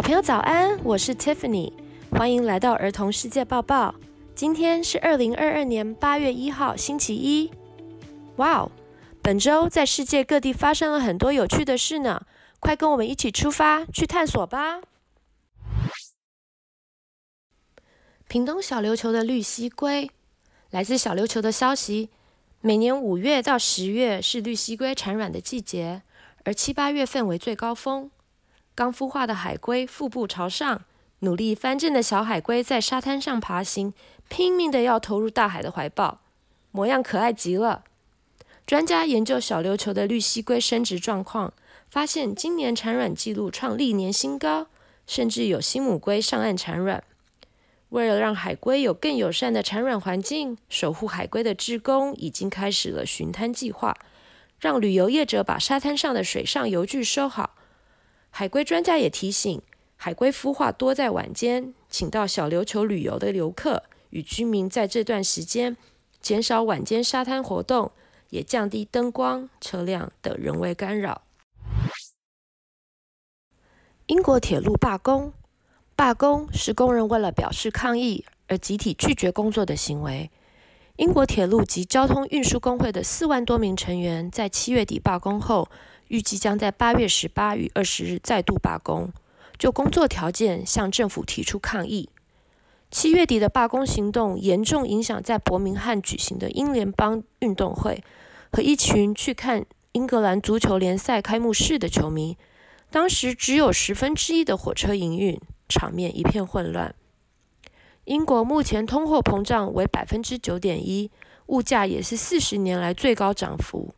小朋友早安，我是 Tiffany，欢迎来到儿童世界报报。今天是二零二二年八月一号，星期一。哇哦，本周在世界各地发生了很多有趣的事呢，快跟我们一起出发去探索吧！屏东小琉球的绿蠵龟，来自小琉球的消息，每年五月到十月是绿蠵龟产卵的季节，而七八月份为最高峰。刚孵化的海龟腹部朝上，努力翻正的小海龟在沙滩上爬行，拼命的要投入大海的怀抱，模样可爱极了。专家研究小琉球的绿蠵龟生殖状况，发现今年产卵记录创历年新高，甚至有新母龟上岸产卵。为了让海龟有更友善的产卵环境，守护海龟的志工已经开始了巡滩计划，让旅游业者把沙滩上的水上游具收好。海龟专家也提醒，海龟孵化多在晚间，请到小琉球旅游的游客与居民在这段时间减少晚间沙滩活动，也降低灯光、车辆等人为干扰。英国铁路罢工，罢工是工人为了表示抗议而集体拒绝工作的行为。英国铁路及交通运输工会的四万多名成员在七月底罢工后，预计将在八月十八与二十日再度罢工，就工作条件向政府提出抗议。七月底的罢工行动严重影响在伯明翰举行的英联邦运动会和一群去看英格兰足球联赛开幕式的球迷。当时只有十分之一的火车营运，场面一片混乱。英国目前通货膨胀为百分之九点一，物价也是四十年来最高涨幅。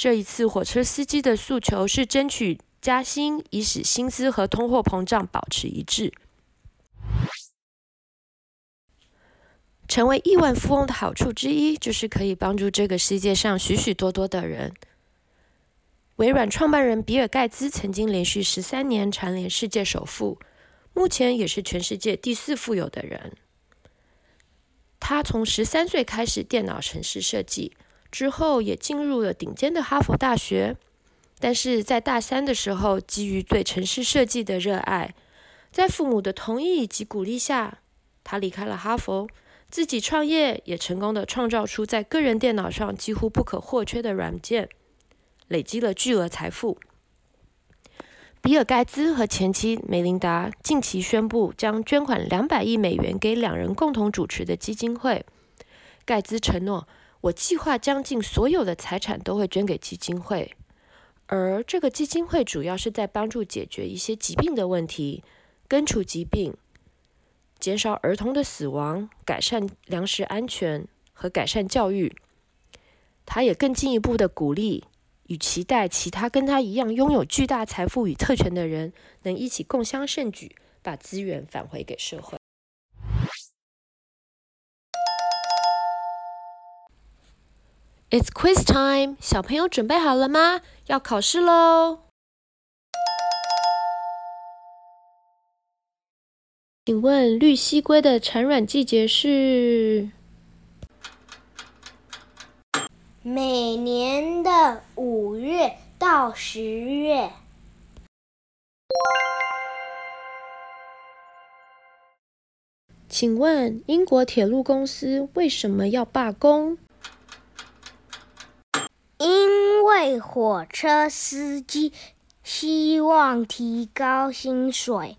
这一次，火车司机的诉求是争取加薪，以使薪资和通货膨胀保持一致。成为亿万富翁的好处之一，就是可以帮助这个世界上许许多多的人。微软创办人比尔·盖茨曾经连续十三年蝉联世界首富，目前也是全世界第四富有的人。他从十三岁开始电脑程式设计。之后也进入了顶尖的哈佛大学，但是在大三的时候，基于对城市设计的热爱，在父母的同意以及鼓励下，他离开了哈佛，自己创业，也成功的创造出在个人电脑上几乎不可或缺的软件，累积了巨额财富。比尔盖茨和前妻梅琳达近期宣布将捐款两百亿美元给两人共同主持的基金会，盖茨承诺。我计划将近所有的财产都会捐给基金会，而这个基金会主要是在帮助解决一些疾病的问题，根除疾病，减少儿童的死亡，改善粮食安全和改善教育。他也更进一步的鼓励与期待其他跟他一样拥有巨大财富与特权的人，能一起共襄盛举，把资源返回给社会。It's quiz time，小朋友准备好了吗？要考试喽！请问绿蜥龟的产卵季节是？每年的五月到十月。请问英国铁路公司为什么要罢工？因为火车司机希望提高薪水。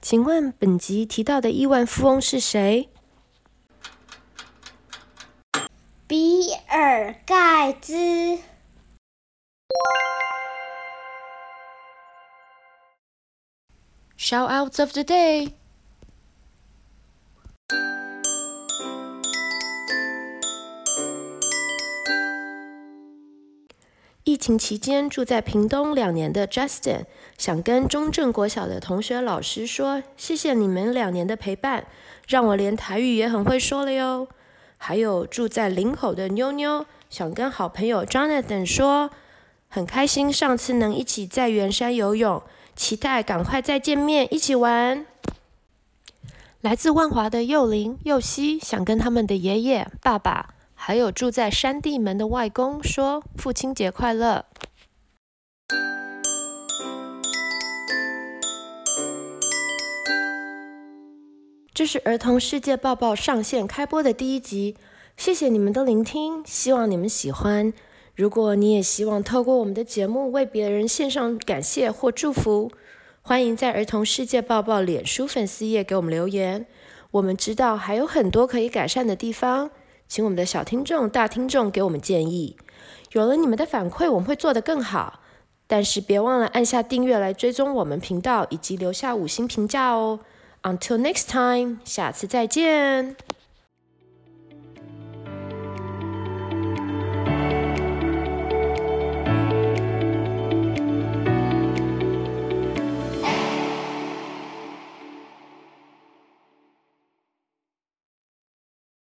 请问本集提到的亿万富翁是谁？比尔盖茨。Shoutouts of the day。情期间住在屏东两年的 Justin 想跟中正国小的同学老师说：“谢谢你们两年的陪伴，让我连台语也很会说了哟。”还有住在林口的妞妞想跟好朋友 Jonathan 说：“很开心上次能一起在圆山游泳，期待赶快再见面一起玩。”来自万华的幼林、幼熙想跟他们的爷爷、爸爸。还有住在山地门的外公说父亲节快乐。这是儿童世界报报上线开播的第一集，谢谢你们的聆听，希望你们喜欢。如果你也希望透过我们的节目为别人献上感谢或祝福，欢迎在儿童世界报报脸书粉丝页给我们留言。我们知道还有很多可以改善的地方，请我们的小听众、大听众给我们建议。有了你们的反馈，我们会做得更好。但是别忘了按下订阅来追踪我们频道，以及留下五星评价哦。Until next time，下次再见。